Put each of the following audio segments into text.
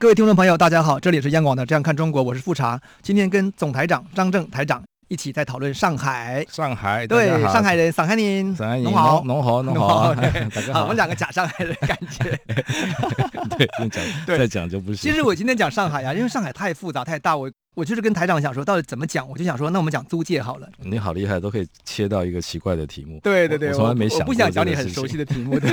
各位听众朋友，大家好，这里是央广的《这样看中国》，我是富察。今天跟总台长张正台长一起在讨论上海。上海，对，上海人，上海人，农好，农好，农好，大家好。我们两个假上海人感觉。对，讲，再讲就不行。其实我今天讲上海啊，因为上海太复杂太大，我我就是跟台长想说，到底怎么讲？我就想说，那我们讲租界好了。你好厉害，都可以切到一个奇怪的题目。对对对，我从来没想过。我不想讲你很熟悉的题目，对。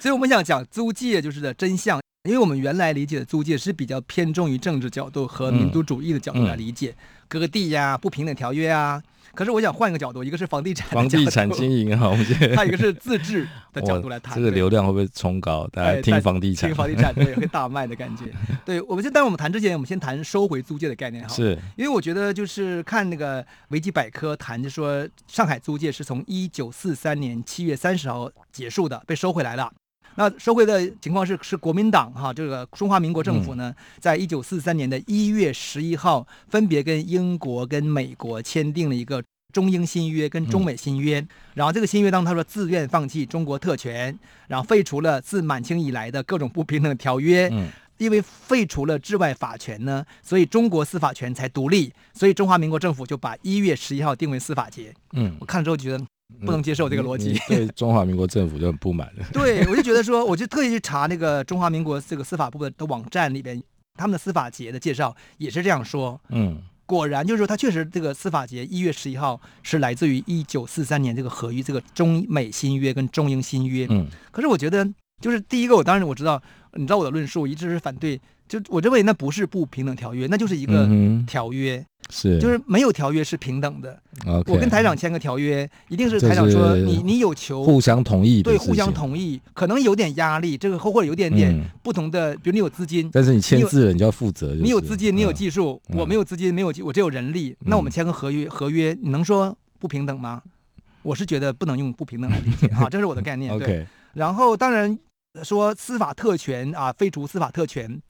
所以我们想讲租界就是的真相。因为我们原来理解的租界是比较偏重于政治角度和民族主义的角度来理解，嗯嗯、割地呀、啊、不平等条约啊。可是我想换一个角度，一个是房地产，房地产经营哈，我们 还有一个是自治的角度来谈。这个流量会不会冲高？大家听房地产，听房地产对会大卖的感觉。对，我们就，但我们谈之前，我们先谈收回租界的概念哈。是，因为我觉得就是看那个维基百科谈，就说上海租界是从一九四三年七月三十号结束的，被收回来了。那收回的情况是，是国民党哈，这个中华民国政府呢，在一九四三年的一月十一号，分别跟英国跟美国签订了一个中英新约跟中美新约。然后这个新约当中，他说自愿放弃中国特权，然后废除了自满清以来的各种不平等条约。因为废除了治外法权呢，所以中国司法权才独立。所以中华民国政府就把一月十一号定为司法节。嗯，我看了之后觉得。不能接受这个逻辑，对中华民国政府就很不满了。对，我就觉得说，我就特意去查那个中华民国这个司法部的网站里边，他们的司法节的介绍也是这样说。嗯，果然就是说，他确实这个司法节一月十一号是来自于一九四三年这个合约，这个中美新约跟中英新约。嗯，可是我觉得，就是第一个，我当然我知道，你知道我的论述，我一直是反对。就我认为那不是不平等条约，那就是一个条约，嗯、是就是没有条约是平等的。Okay, 我跟台长签个条约，一定是台长说你你有求互相同意，对，互相同意，可能有点压力，这个或者有点点不同的，嗯、比如你有资金，但是你签字了，你就要负责，就是。你有资金，你有技术，嗯、我没有资金，没有我只有人力，那我们签个合约，合约你能说不平等吗？我是觉得不能用不平等来理解啊，这是我的概念。对。Okay. 然后当然说司法特权啊，废除司法特权。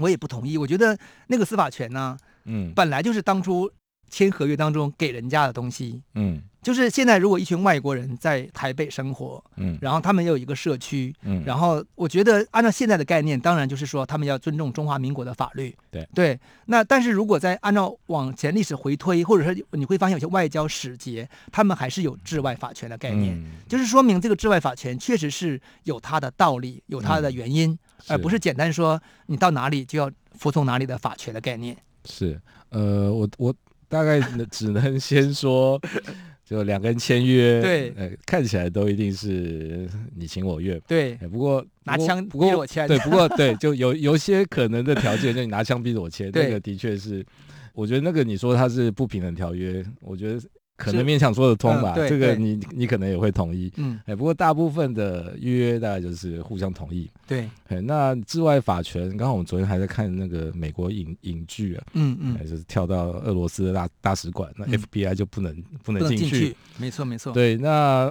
我也不同意，我觉得那个司法权呢，嗯，本来就是当初签合约当中给人家的东西，嗯，就是现在如果一群外国人在台北生活，嗯，然后他们有一个社区，嗯，然后我觉得按照现在的概念，当然就是说他们要尊重中华民国的法律，对。对。那但是如果在按照往前历史回推，或者说你会发现有些外交使节，他们还是有治外法权的概念，嗯，就是说明这个治外法权确实是有它的道理，有它的原因。嗯。而不是简单说你到哪里就要服从哪里的法权的概念。是，呃，我我大概只能先说，就两个人签约，对，呃，看起来都一定是你情我愿。对，不过拿枪逼着我签，对，不过对，就有有些可能的条件，就你拿枪逼着我签，那个的确是，我觉得那个你说它是不平等条约，我觉得。可能勉强说得通吧，嗯、这个你你可能也会同意。嗯，哎，不过大部分的约大概就是互相同意。对，哎，那治外法权，刚好我们昨天还在看那个美国影影剧啊，嗯嗯，就是跳到俄罗斯的大大使馆，那 FBI 就不能、嗯、不能进去，去。没错没错。对，那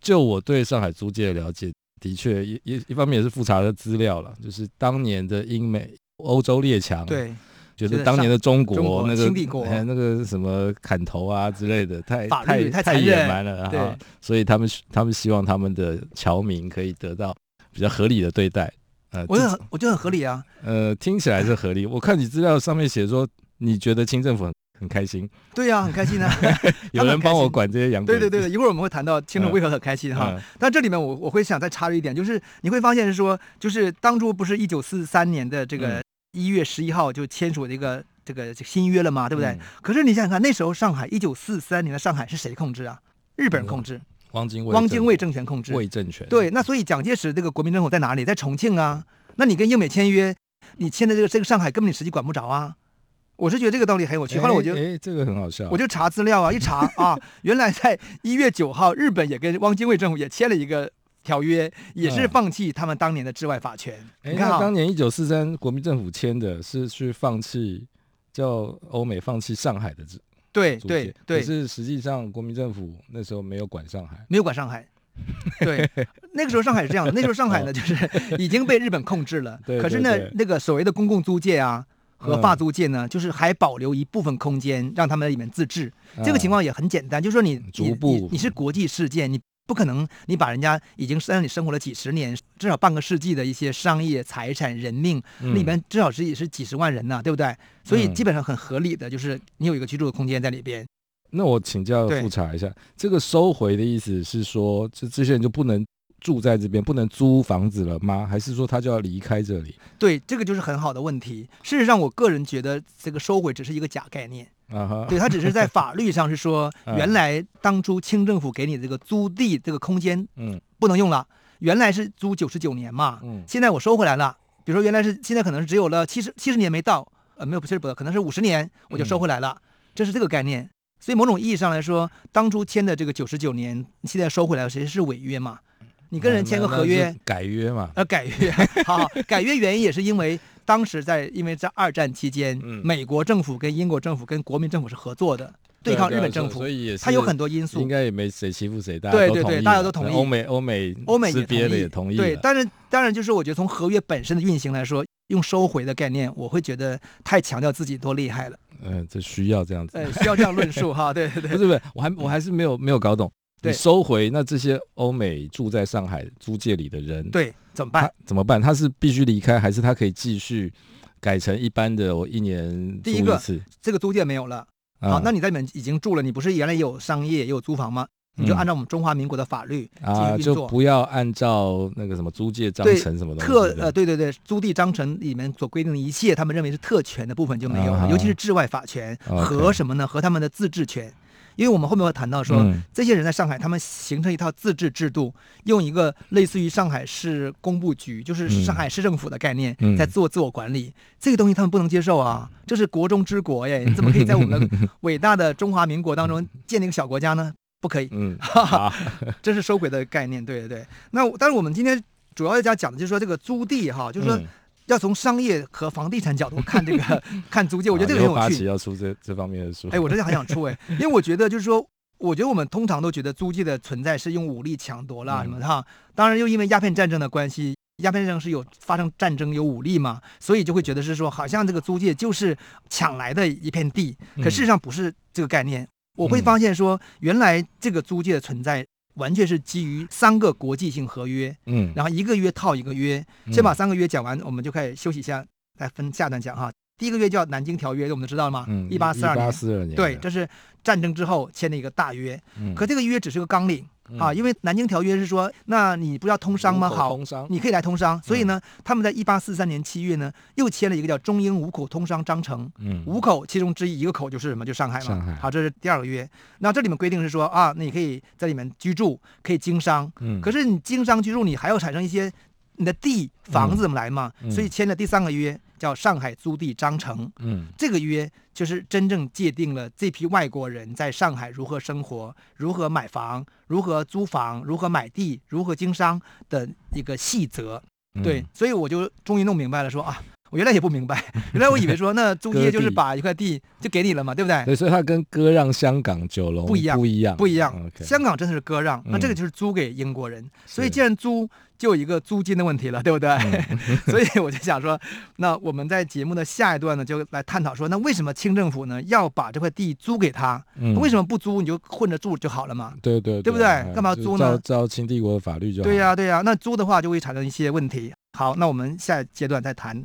就我对上海租界的了解，的确一一一方面也是复查的资料了，就是当年的英美欧洲列强。对。觉得当年的中国，那个清帝国那个什么砍头啊之类的，太太太野蛮了哈。所以他们他们希望他们的侨民可以得到比较合理的对待。呃，我觉得我觉得很合理啊。呃，听起来是合理。我看你资料上面写说，你觉得清政府很很开心。对呀，很开心啊。有人帮我管这些洋。对对对，一会儿我们会谈到清政府为何很开心哈。但这里面我我会想再插入一点，就是你会发现是说，就是当初不是一九四三年的这个。一月十一号就签署这个这个新约了嘛，对不对？嗯、可是你想想看，那时候上海一九四三年的上海是谁控制啊？日本人控制，汪精卫，汪精卫政权控制，卫政权。对，那所以蒋介石这个国民政府在哪里？在重庆啊。那你跟英美签约，你签的这个这个上海根本你实际管不着啊。我是觉得这个道理很有趣。后来我就，哎，这个很好笑。我就查资料啊，一查 啊，原来在一月九号，日本也跟汪精卫政府也签了一个。条约也是放弃他们当年的治外法权。嗯、你看，当年一九四三国民政府签的是去放弃叫欧美放弃上海的治对对对，可是实际上国民政府那时候没有管上海，没有管上海。对，那个时候上海是这样的，那时候上海呢就是已经被日本控制了。对，可是呢，那个所谓的公共租界啊，和法租界呢，就是还保留一部分空间让他们在里面自治。这个情况也很简单，就是说你你你你是国际事件，你不可能你把人家已经在那里生活了几十年，至少半个世纪的一些商业财产、人命，里面至少是也是几十万人呐，对不对？所以基本上很合理的，就是你有一个居住的空间在里边。那我请教复查一下，这个收回的意思是说，这这些人就不能住在这边，不能租房子了吗？还是说他就要离开这里？对，这个就是很好的问题。事实上，我个人觉得这个收回只是一个假概念对，他只是在法律上是说，原来当初清政府给你这个租地这个空间，嗯，不能用了。原来是租九十九年嘛，嗯，现在我收回来了。比如说原来是现在可能是只有了七十七十年没到，呃，没有不是不可能是五十年我就收回来了，这是这个概念。所以某种意义上来说，当初签的这个九十九年，现在收回来，谁是违约嘛？你跟人签个合约，改约嘛？呃，改约，好，好，改约原因也是因为当时在，因为在二战期间，嗯、美国政府跟英国政府跟国民政府是合作的，对抗日本政府，所以也是，它有很多因素，应该也没谁欺负谁，大家对对对，大家都同意，欧美欧美欧美也同意，也同意，对，但是当然就是我觉得从合约本身的运行来说，用收回的概念，我会觉得太强调自己多厉害了。嗯、呃，这需要这样子，呃，需要这样论述哈，对对对，不是不是，我还我还是没有没有搞懂，你收回那这些欧美住在上海租界里的人，对，怎么办？怎么办？他是必须离开，还是他可以继续改成一般的？我一年第一个这个租界没有了，好，那你在里面已经住了，你不是原来也有商业也有租房吗？你就按照我们中华民国的法律啊，就不要按照那个什么租界章程什么东西。特呃，对对对，租地章程里面所规定的一切，他们认为是特权的部分就没有了，尤其是治外法权和什么呢？和他们的自治权。因为我们后面会谈到说，这些人在上海，他们形成一套自治制度，用一个类似于上海市工部局，就是上海市政府的概念，在做自我管理。这个东西他们不能接受啊，这是国中之国耶，你怎么可以在我们的 伟大的中华民国当中建立一个小国家呢？不可以，嗯，哈哈，这是收回的概念，对对对。那但是我们今天主要要讲的就是说这个租地哈，就是说要从商业和房地产角度看这个 看租界，我觉得这个很有趣。要出这这方面的书，哎，我真的很想出哎，因为我觉得就是说，我觉得我们通常都觉得租界的存在是用武力抢夺了什么的哈。当然又因为鸦片战争的关系，鸦片战争是有发生战争有武力嘛，所以就会觉得是说好像这个租界就是抢来的一片地，可事实上不是这个概念。我会发现说，原来这个租界的存在完全是基于三个国际性合约，嗯，然后一个约套一个约，先把三个约讲完，我们就开始休息一下，来分下段讲哈。第一个约叫《南京条约》，我们都知道了吗？嗯，一八四二年，对，这是战争之后签的一个大约，可这个约只是个纲领。啊，因为南京条约是说，那你不要通商吗？好，你可以来通商。所以呢，他们在一八四三年七月呢，又签了一个叫《中英五口通商章程》。嗯，五口其中之一一个口就是什么？就上海嘛。上海。好，这是第二个约。那这里面规定是说啊，那你可以在里面居住，可以经商。嗯。可是你经商居住，你还要产生一些你的地房子怎么来嘛？所以签了第三个约。叫上海租地章程，嗯，这个约就是真正界定了这批外国人在上海如何生活、如何买房、如何租房、如何买地、如何经商的一个细则。对，所以我就终于弄明白了说，说啊。我原来也不明白，原来我以为说那租界就是把一块地就给你了嘛，对不对？对，所以它跟割让香港九龙不一样，不一样，不一样。香港真的是割让，那这个就是租给英国人。所以既然租，就有一个租金的问题了，对不对？所以我就想说，那我们在节目的下一段呢，就来探讨说，那为什么清政府呢要把这块地租给他？为什么不租你就混着住就好了嘛？对对，对不对？干嘛要租呢？照清帝国的法律就好。对呀对呀，那租的话就会产生一些问题。好，那我们下阶段再谈。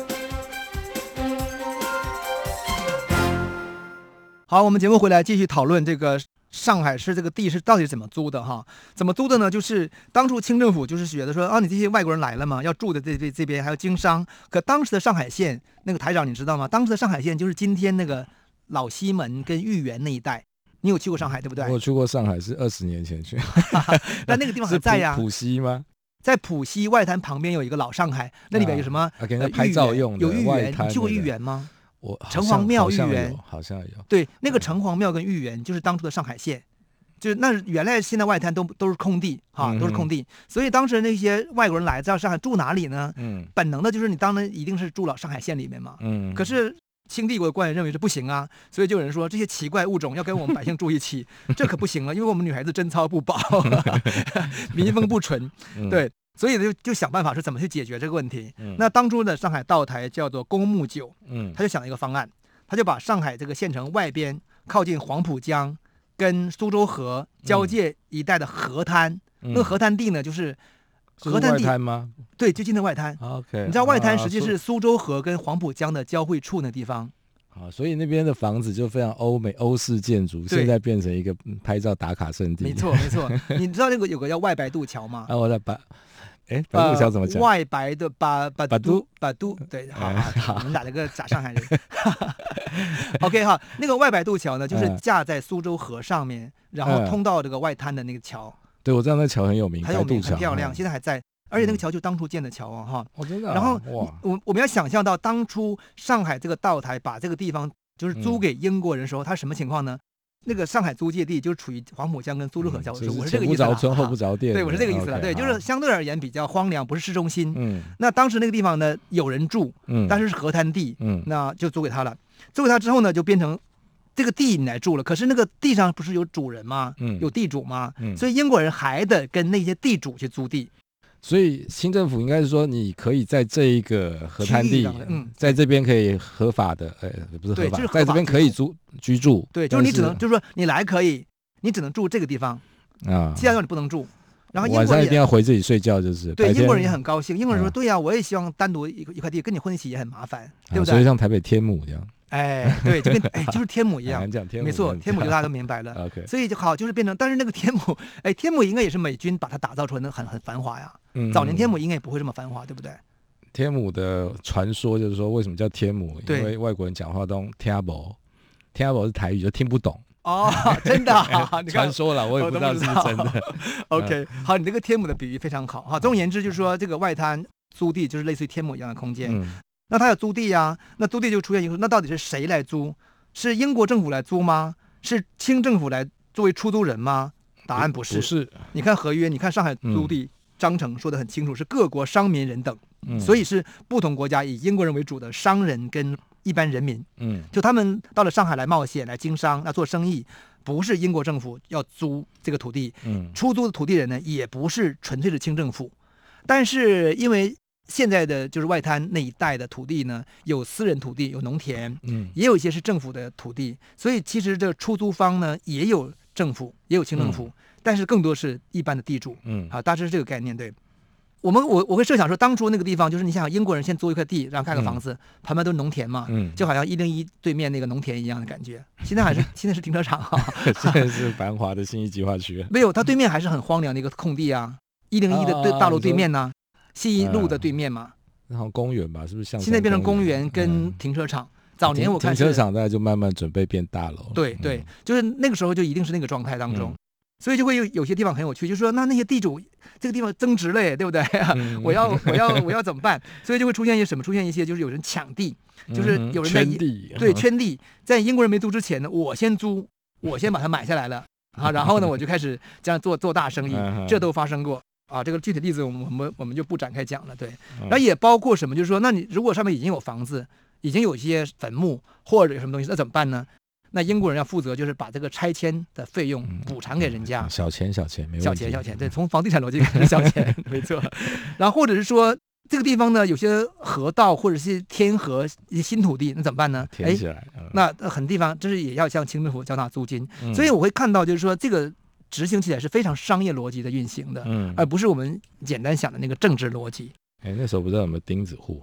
好，我们节目回来继续讨论这个上海市这个地是到底怎么租的哈？怎么租的呢？就是当初清政府就是觉得说啊，你这些外国人来了嘛，要住的这这这边还要经商。可当时的上海县那个台长你知道吗？当时的上海县就是今天那个老西门跟豫园那一带。你有去过上海对不对？我去过上海，是二十年前去。那那个地方还在呀？浦西吗？在浦西外滩旁边有一个老上海，那里边有什么？啊，给人拍照用的。有豫园，你去过豫园吗？我城隍庙豫园好像有，对，那个城隍庙跟豫园就是当初的上海县，就是那原来现在外滩都都是空地哈，都是空地，所以当时那些外国人来到上海住哪里呢？嗯，本能的就是你当然一定是住了上海县里面嘛，嗯，可是清帝国的官员认为这不行啊，所以就有人说这些奇怪物种要跟我们百姓住一起，这可不行了，因为我们女孩子贞操不保，民风不纯，对。所以就就想办法是怎么去解决这个问题。嗯、那当初的上海道台叫做公墓酒，嗯，他就想了一个方案，他就把上海这个县城外边靠近黄浦江跟苏州河交界一带的河滩，嗯、那个河滩地呢就是河滩地吗？对，就近的外滩。OK，你知道外滩实际是苏州河跟黄浦江的交汇处那地方。啊，所以那边的房子就非常欧美欧式建筑，现在变成一个拍照打卡圣地。没错，没错。你知道那个有个叫外白渡桥吗？啊，我在把。哎，白渡桥怎么讲？外白的把把渡把渡，对，好好，我们打了个假上海人。OK 哈，那个外白渡桥呢，就是架在苏州河上面，然后通到这个外滩的那个桥。对，我知道那桥很有名，很有名，很漂亮，现在还在。而且那个桥就当初建的桥啊，哈。哦，真的。然后我我们要想象到当初上海这个道台把这个地方就是租给英国人的时候，它什么情况呢？那个上海租界地就是处于黄浦江跟苏州河交界处，我是这个意思了。前不着村后不着店，对，我是这个意思了。对，就是相对而言比较荒凉，不是市中心。嗯。那当时那个地方呢，有人住，嗯，但是是河滩地，嗯，那就租给他了。租给他之后呢，就变成这个地你来住了。可是那个地上不是有主人吗？嗯，有地主吗？嗯，所以英国人还得跟那些地主去租地。所以新政府应该是说，你可以在这一个河滩地，嗯，在这边可以合法的，呃，不是合法，在这边可以租居住。对，就是你只能，就是说你来可以，你只能住这个地方啊，其他地方你不能住。然后英国人晚上一定要回自己睡觉，就是。对，英国人也很高兴。英国人说：“对呀，我也希望单独一一块地跟你混一起也很麻烦，对不对？”所以像台北天母一样。哎，对，就跟哎，就是天母一样，没错，天母就大家都明白了。OK，所以就好，就是变成，但是那个天母，哎，天母应该也是美军把它打造出来的，很很繁华呀。嗯，早年天母应该也不会这么繁华，对不对？天母的传说就是说，为什么叫天母？因为外国人讲话都听不懂，听不懂是台语，就听不懂。哦，真的？传说了，我也不知道是不是真的。OK，好，你这个天母的比喻非常好。哈，总而言之，就是说这个外滩租地就是类似于天母一样的空间。那他要租地呀，那租地就出现一个，那到底是谁来租？是英国政府来租吗？是清政府来作为出租人吗？答案不是。不是。你看合约，你看上海租地章程说的很清楚，是各国商民人等，嗯、所以是不同国家以英国人为主的商人跟一般人民，嗯，就他们到了上海来冒险来经商，来做生意，不是英国政府要租这个土地，嗯，出租的土地人呢，也不是纯粹的清政府，但是因为。现在的就是外滩那一带的土地呢，有私人土地，有农田，嗯，也有一些是政府的土地，所以其实这出租方呢也有政府，也有清政府，嗯、但是更多是一般的地主，嗯，好，大致是这个概念。对，我们我我会设想说，当初那个地方就是你想想，英国人先租一块地，然后盖个房子，嗯、旁边都是农田嘛，嗯，就好像一零一对面那个农田一样的感觉。现在还是 现在是停车场哈，现在是繁华的信义计划区，没有，它对面还是很荒凉的一个空地啊，一零一的对大楼对面呢、啊。信义路的对面嘛，然后公园吧，是不是像现在变成公园跟停车场？早年我看停车场，大概就慢慢准备变大楼。对对，就是那个时候就一定是那个状态当中，所以就会有有些地方很有趣，就是说那那些地主这个地方增值了，对不对？我要我要我要怎么办？所以就会出现一些什么？出现一些就是有人抢地，就是有人在 对圈地，在英国人没租之前呢，我先租，我先把它买下来了啊，然后呢我就开始这样做做大生意，这都发生过。啊，这个具体例子我们我们我们就不展开讲了。对，然后也包括什么，就是说，那你如果上面已经有房子，已经有一些坟墓或者有什么东西，那怎么办呢？那英国人要负责，就是把这个拆迁的费用补偿给人家。小钱小钱，没问题。小钱小钱，对，从房地产逻辑看是小钱，没错。然后或者是说，这个地方呢，有些河道或者是天河一些新土地，那怎么办呢？填起来，嗯、那很多地方就是也要向清政府缴纳租金，嗯、所以我会看到，就是说这个执行起来是非常商业逻辑的运行的，嗯，而不是我们简单想的那个政治逻辑。哎，那时候不知道有没有钉子户？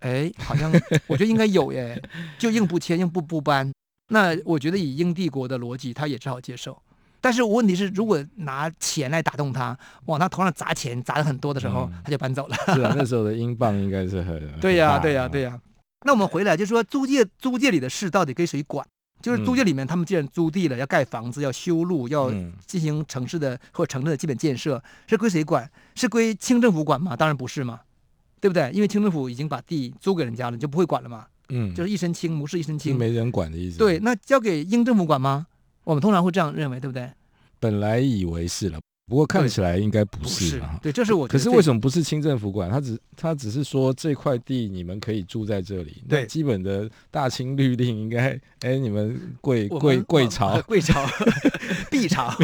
哎，好像我觉得应该有耶，就硬不签，硬不不搬。那我觉得以英帝国的逻辑，他也只好接受。但是问题是，如果拿钱来打动他，往他头上砸钱，砸的很多的时候，嗯、他就搬走了。是啊，那时候的英镑应该是很 对呀、啊，对呀、啊，对呀、啊。那我们回来就说，租界租界里的事到底归谁管？就是租界里面，他们既然租地了，要盖房子，要修路，要进行城市的或者城镇的基本建设，是归谁管？是归清政府管吗？当然不是嘛，对不对？因为清政府已经把地租给人家了，就不会管了嘛。嗯，就是一身轻，不是一身轻，没人管的意思。对，那交给英政府管吗？我们通常会这样认为，对不对？本来以为是了，不过看起来应该不是啊。对，这是我。可是为什么不是清政府管？他只他只是说这块地你们可以住在这里。对，基本的大清律令应该，哎，你们贵贵贵朝 贵朝敝朝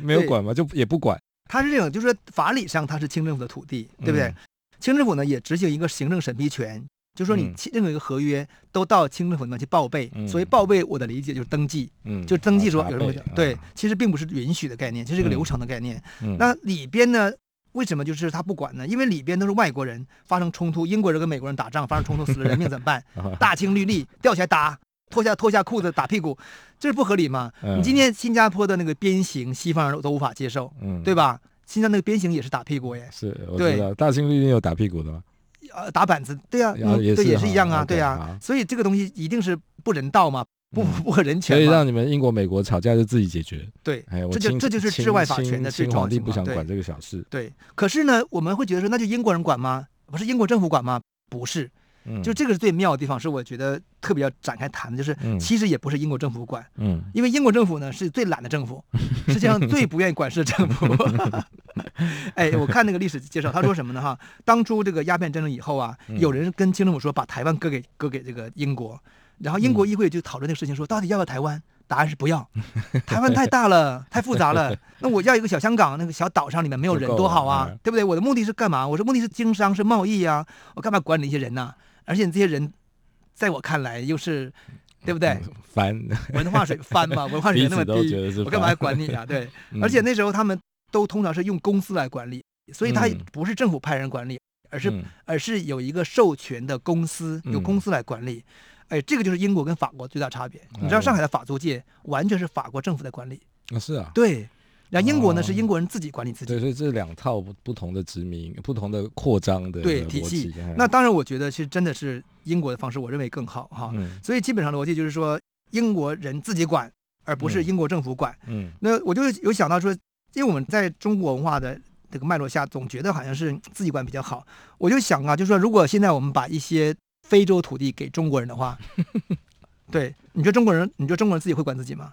没有管吗？就也不管。他是这种，就是说法理上他是清政府的土地，对不对？嗯、清政府呢也执行一个行政审批权。就是说，你任何一个合约都到清政府那边去报备，嗯、所以报备我的理解就是登记，嗯，就登记说有什么备对，其实并不是允许的概念，这是一个流程的概念。嗯、那里边呢，为什么就是他不管呢？因为里边都是外国人发生冲突，英国人跟美国人打仗发生冲突死了人命怎么办？大清律例吊起来打，脱下脱下裤子打屁股，这是不合理嘛？嗯、你今天新加坡的那个鞭刑，西方人都无法接受，嗯，对吧？新加坡那个鞭刑也是打屁股耶，是，我知道，对大清律例有打屁股的吗？呃，打板子，对呀、啊，嗯、对，也是一样啊，对呀、啊，所以这个东西一定是不人道嘛，不不合人权，所以让你们英国、美国吵架就自己解决。对，哎，这就这就是治外法权的最重要性。清皇帝不想管这个小事。对，可是呢，我们会觉得说，那就英国人管吗？不是英国政府管吗？不是。嗯，就这个是最妙的地方，是我觉得特别要展开谈的，就是其实也不是英国政府管，嗯，因为英国政府呢是最懒的政府，世界上最不愿意管事的政府。哎，我看那个历史介绍，他说什么呢？哈，当初这个鸦片战争以后啊，有人跟清政府说把台湾割给割给这个英国，然后英国议会就讨论这个事情，说到底要不要台湾？答案是不要，台湾太大了，太复杂了。那我要一个小香港，那个小岛上里面没有人多好啊，对不对？我的目的是干嘛？我说目的是经商，是贸易啊，我干嘛管理一些人呢？而且这些人，在我看来又是，对不对？翻文化水翻嘛，文化水平那么低，我干嘛要管你啊？对，嗯、而且那时候他们都通常是用公司来管理，所以他不是政府派人管理，而是、嗯、而是有一个授权的公司，由公司来管理。哎，这个就是英国跟法国最大差别。你知道上海的法租界完全是法国政府在管理啊？是啊，对。那英国呢？是英国人自己管理自己。对，所以这两套不同的殖民、不同的扩张的对体系。那当然，我觉得其实真的是英国的方式，我认为更好哈。所以基本上逻辑就是说，英国人自己管，而不是英国政府管。嗯。那我就有想到说，因为我们在中国文化的这个脉络下，总觉得好像是自己管比较好。我就想啊，就是说，如果现在我们把一些非洲土地给中国人的话，对，你觉得中国人，你觉得中国人自己会管自己吗？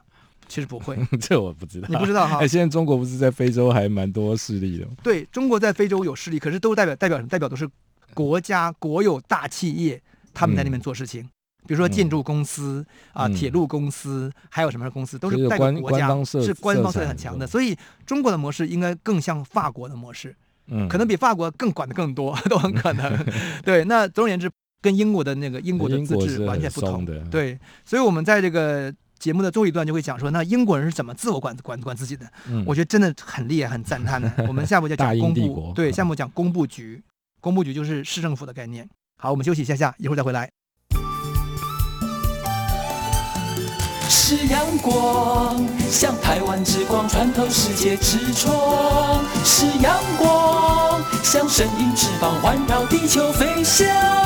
其实不会，这我不知道。你不知道哈？哎，现在中国不是在非洲还蛮多势力的吗？对，中国在非洲有势力，可是都代表代表什么？代表都是国家国有大企业，他们在那边做事情。嗯、比如说建筑公司、嗯、啊，铁路公司，嗯、还有什么公司，都是代表国家，是官方色彩很强的。所以中国的模式应该更像法国的模式，嗯，可能比法国更管的更多，都很可能。对，那总而言之，跟英国的那个英国的自治完全不同的。对，所以我们在这个。节目的最后一段就会讲说，那英国人是怎么自我管管管自己的？嗯、我觉得真的很厉害，很赞叹的。我们下步就讲工布，对，下步讲工布局，工布局就是市政府的概念。好，我们休息一下下，一会儿再回来。是阳光，像台湾之光穿透世界之窗；是阳光，像神鹰翅膀环绕地球飞翔。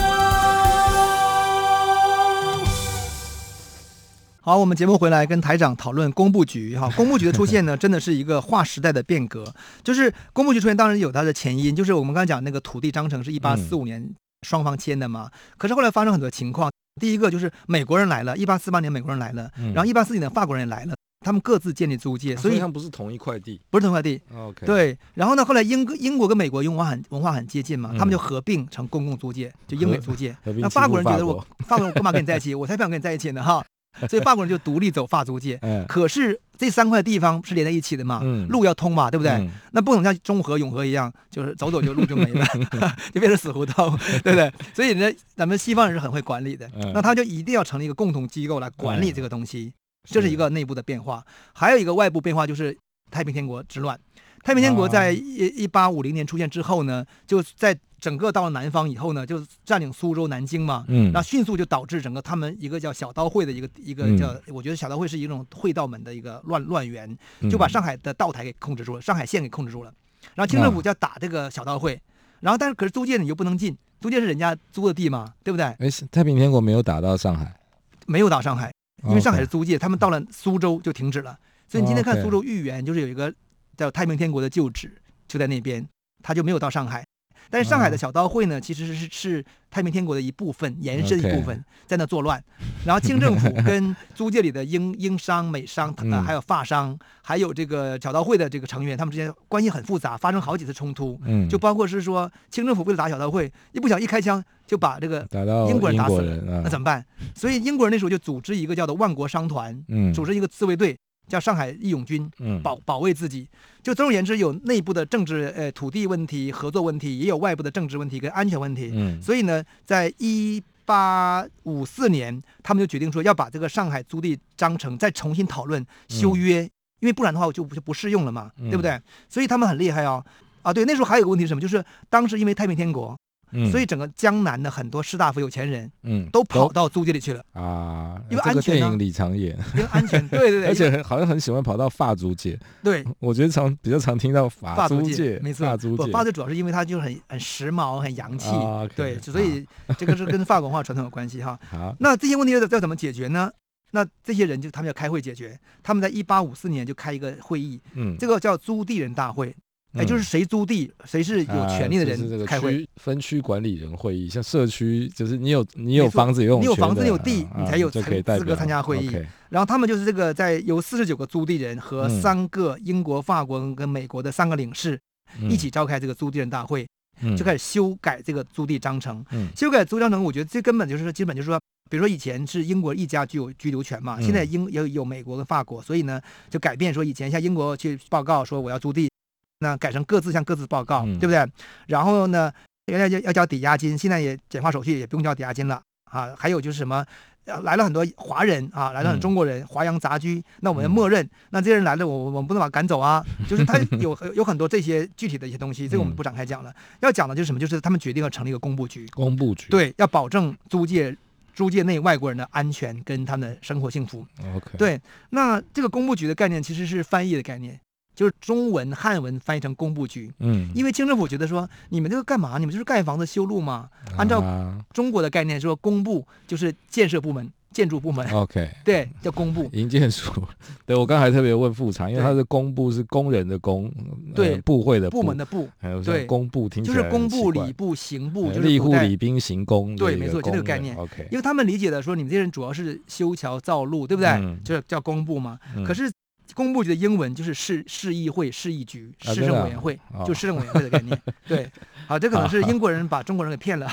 好，我们节目回来跟台长讨论工部局哈，工部局的出现呢，真的是一个划时代的变革。就是工部局出现，当然有它的前因，就是我们刚才讲那个土地章程是一八四五年双方签的嘛。嗯、可是后来发生很多情况，第一个就是美国人来了，一八四八年美国人来了，然后一八四九年法国人也来了，他们各自建立租界，所以他们不是同一块地，不是同一块地。OK，对。然后呢，后来英英国跟美国文化很文化很接近嘛，他们就合并成公共租界，就英美租界。那法国人觉得我法国人干嘛跟你在一起？我才不想跟你在一起呢哈。所以法国人就独立走法租界，可是这三块地方是连在一起的嘛，嗯、路要通嘛，对不对？嗯、那不能像中和、永和一样，就是走走就路就没了，就变成死胡同，对不对？所以呢，咱们西方人是很会管理的，嗯、那他就一定要成立一个共同机构来管理这个东西，嗯、这是一个内部的变化。还有一个外部变化就是太平天国之乱。太平天国在一一八五零年出现之后呢，就在整个到了南方以后呢，就占领苏州、南京嘛，嗯，那迅速就导致整个他们一个叫小刀会的一个一个叫，嗯、我觉得小刀会是一种会道门的一个乱乱源，就把上海的道台给控制住了，上海县给控制住了，然后清政府就要打这个小刀会，然后但是可是租界你又不能进，租界是人家租的地嘛，对不对？哎，太平天国没有打到上海，没有打上海，因为上海是租界，他们到了苏州就停止了，所以你今天看苏州豫园就是有一个叫太平天国的旧址。就在那边，他就没有到上海。但是上海的小刀会呢，其实是是太平天国的一部分，延伸一部分，在那作乱。然后清政府 跟租界里的英英商、美商，呃，还有法商，还有这个小刀会的这个成员，他们之间关系很复杂，发生好几次冲突。嗯，就包括是说清政府为了打小刀会，一不小心一开枪就把这个英国人打死了，那怎么办？所以英国人那时候就组织一个叫做万国商团，嗯，组织一个自卫队。叫上海义勇军，保保卫自己。就总而言之，有内部的政治呃土地问题、合作问题，也有外部的政治问题跟安全问题。嗯，所以呢，在一八五四年，他们就决定说要把这个上海租地章程再重新讨论修约，嗯、因为不然的话我就就不适用了嘛，嗯、对不对？所以他们很厉害哦。啊，对，那时候还有个问题是什么？就是当时因为太平天国。所以整个江南的很多士大夫、有钱人，嗯，都跑到租界里去了啊，因为安全。电影里常演，因为安全，对对对，而且好像很喜欢跑到法租界。对，我觉得常比较常听到法租界，没错，法租界。法租主要是因为它就很很时髦、很洋气，对，所以这个是跟法国文化传统有关系哈。好，那这些问题要要怎么解决呢？那这些人就他们要开会解决，他们在一八五四年就开一个会议，嗯，这个叫租地人大会。哎，就是谁租地，谁是有权利的人开会。分区管理人会议，像社区，就是你有你有房子有你有房子你有地，你才有资格参加会议。然后他们就是这个，在由四十九个租地人和三个英国、法国跟美国的三个领事一起召开这个租地人大会，就开始修改这个租地章程。修改租章程，我觉得最根本就是说，基本就是说，比如说以前是英国一家具有居留权嘛，现在英有有美国跟法国，所以呢就改变说，以前像英国去报告说我要租地。那改成各自向各自报告，嗯、对不对？然后呢，原来要要交抵押金，现在也简化手续，也不用交抵押金了啊。还有就是什么，来了很多华人啊，来了很多中国人，华洋杂居，那我们默认，嗯、那这些人来了，我我们不能把他赶走啊。就是他有有很多这些具体的一些东西，这个我们不展开讲了。嗯、要讲的就是什么？就是他们决定要成立一个工部局，工部局对，要保证租界租界内外国人的安全跟他们的生活幸福。OK，对，那这个工部局的概念其实是翻译的概念。就是中文汉文翻译成工部局，嗯，因为清政府觉得说，你们这个干嘛？你们就是盖房子修路嘛。按照中国的概念说，工部就是建设部门、建筑部门。OK，对，叫工部。营建署。对，我刚才特别问副厂，因为他是工部是工人的工，对，部会的部门的部，还有对工部听起来就是工部、礼部、刑部，就是吏户、礼兵、刑工。对，没错，就这个概念。OK，因为他们理解的说，你们这些人主要是修桥造路，对不对？就是叫工部嘛。可是。工部局的英文就是市市议会、市议局、市政委员会，啊啊、就市政委员会的概念。哦、对，好，这可能是英国人把中国人给骗了。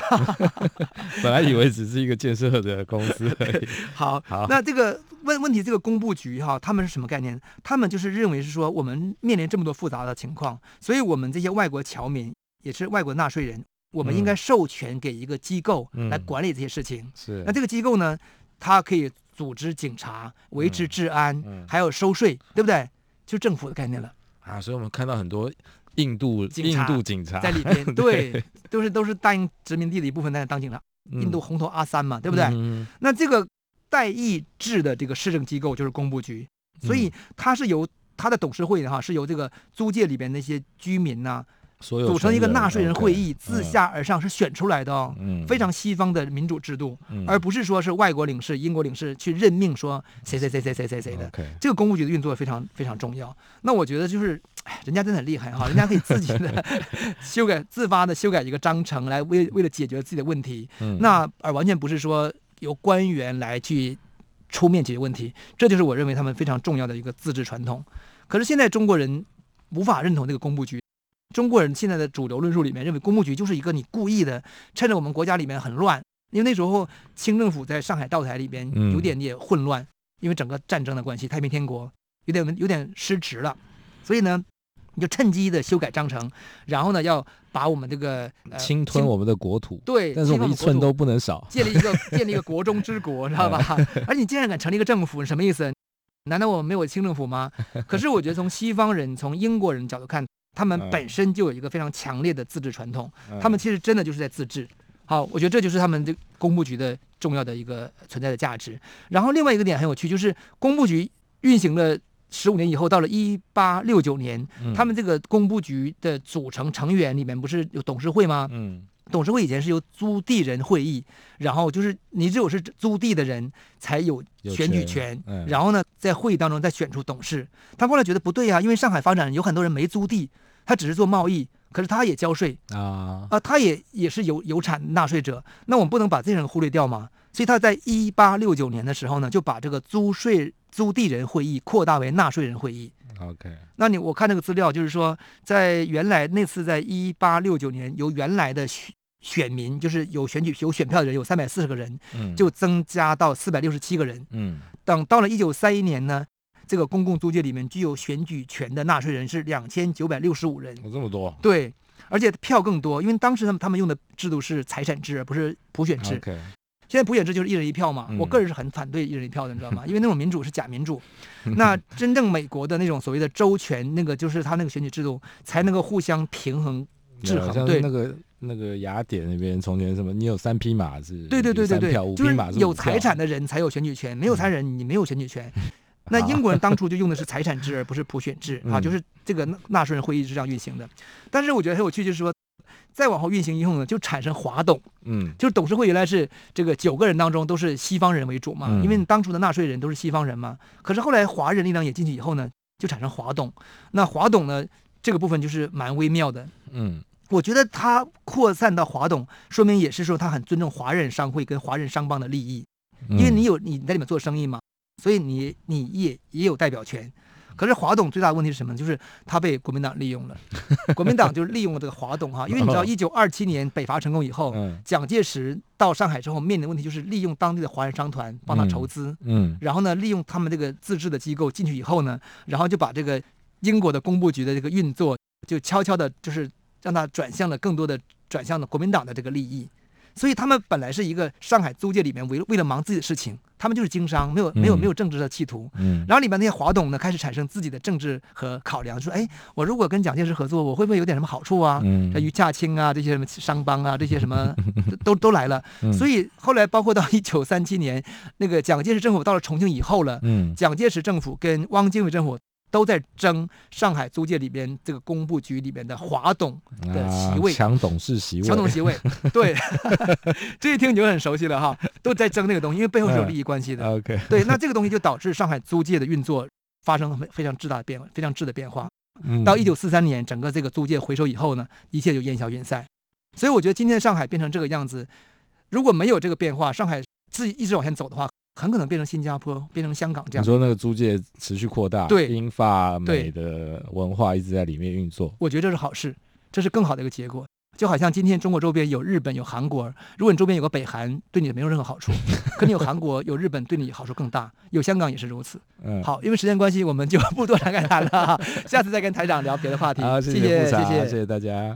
本来以为只是一个建设的公司而已。好，好，那这个问问题，这个工部局哈，他们是什么概念？他们就是认为是说，我们面临这么多复杂的情况，所以我们这些外国侨民也是外国纳税人，我们应该授权给一个机构来管理这些事情。嗯、是，那这个机构呢，它可以。组织警察、维持治安，嗯嗯、还有收税，对不对？就政府的概念了啊！所以我们看到很多印度印度警察在里边，对，都是都是大英殖民地的一部分在那当警察。嗯、印度红头阿三嘛，对不对？嗯、那这个代议制的这个市政机构就是工部局，所以它是由它的董事会哈是由这个租界里边那些居民呐、啊。组成一个纳税人会议，自下而上是选出来的哦，非常西方的民主制度，而不是说是外国领事、英国领事去任命说谁谁谁谁谁谁谁的。这个公务局的运作非常非常重要。那我觉得就是，哎，人家真的很厉害哈，人家可以自己的 修改、自发的修改一个章程，来为为了解决自己的问题。那而完全不是说由官员来去出面解决问题，这就是我认为他们非常重要的一个自治传统。可是现在中国人无法认同这个工部局。中国人现在的主流论述里面认为，工部局就是一个你故意的，趁着我们国家里面很乱，因为那时候清政府在上海道台里边有点也混乱，嗯、因为整个战争的关系，太平天国有点有点失职了，所以呢，你就趁机的修改章程，然后呢，要把我们这个、呃、侵吞我们的国土，对，但是我们一寸都不能少，建立一个 建立一个国中之国，知道吧？而 你竟然敢成立一个政府，什么意思？难道我们没有清政府吗？可是我觉得从西方人、从英国人角度看，他们本身就有一个非常强烈的自治传统，他们其实真的就是在自治。好，我觉得这就是他们这工部局的重要的一个存在的价值。然后另外一个点很有趣，就是工部局运行了十五年以后，到了一八六九年，他们这个工部局的组成成员里面不是有董事会吗？嗯。董事会以前是由租地人会议，然后就是你只有是租地的人才有选举权，嗯、然后呢，在会议当中再选出董事。他后来觉得不对啊，因为上海发展有很多人没租地，他只是做贸易，可是他也交税啊，啊，他也也是有有产纳税者，那我们不能把这些人忽略掉吗？所以他在一八六九年的时候呢，就把这个租税租地人会议扩大为纳税人会议。OK，那你我看那个资料，就是说，在原来那次，在一八六九年，由原来的选选民，就是有选举有选票的人有三百四十个人，嗯，就增加到四百六十七个人，嗯，等到了一九三一年呢，这个公共租界里面具有选举权的纳税人是两千九百六十五人，有这么多？对，而且票更多，因为当时他们他们用的制度是财产制，而不是普选制。现在普选制就是一人一票嘛，我个人是很反对一人一票的，你知道吗？因为那种民主是假民主。那真正美国的那种所谓的州权，那个就是他那个选举制度才能够互相平衡制衡。对，那个那个雅典那边从前什么，你有三匹马是？对对对对对，就是有财产的人才有选举权，没有财产人你没有选举权。那英国人当初就用的是财产制而不是普选制啊，就是这个纳税人会议是这样运行的。但是我觉得很有趣，就是说。再往后运行以后呢，就产生华董，嗯，就是董事会原来是这个九个人当中都是西方人为主嘛，嗯、因为当初的纳税人都是西方人嘛。可是后来华人力量也进去以后呢，就产生华董。那华董呢，这个部分就是蛮微妙的，嗯，我觉得他扩散到华董，说明也是说他很尊重华人商会跟华人商帮的利益，因为你有你在里面做生意嘛，所以你你也也有代表权。可是华董最大的问题是什么？就是他被国民党利用了。国民党就是利用了这个华董哈，因为你知道，一九二七年北伐成功以后，蒋介石到上海之后面临的问题就是利用当地的华人商团帮他筹资，嗯，然后呢，利用他们这个自治的机构进去以后呢，然后就把这个英国的工部局的这个运作就悄悄的，就是让他转向了更多的转向了国民党的这个利益。所以他们本来是一个上海租界里面为为了忙自己的事情，他们就是经商，没有没有没有政治的企图。嗯，然后里面那些华董呢，开始产生自己的政治和考量，说，哎，我如果跟蒋介石合作，我会不会有点什么好处啊？嗯，于驾清啊，这些什么商帮啊，这些什么 都都来了。所以后来包括到一九三七年，那个蒋介石政府到了重庆以后了，嗯，蒋介石政府跟汪精卫政府。都在争上海租界里边这个工部局里边的华董的席位，强、啊、董事席位，抢董席位。对，这一听你就很熟悉了哈，都在争那个东西，因为背后是有利益关系的。嗯、OK，对，那这个东西就导致上海租界的运作发生非常巨大的变化，非常质的变化。嗯、到一九四三年，整个这个租界回收以后呢，一切就烟消云散。所以我觉得今天上海变成这个样子，如果没有这个变化，上海自己一直往前走的话。很可能变成新加坡，变成香港这样。你说那个租界持续扩大，对，英法美的文化一直在里面运作。我觉得这是好事，这是更好的一个结果。就好像今天中国周边有日本有韩国，如果你周边有个北韩，对你没有任何好处。可你有韩国有日本，对你好处更大。有香港也是如此。嗯，好，因为时间关系，我们就不多 展开谈了。下次再跟台长聊别的话题。好，谢谢，谢谢，谢谢大家。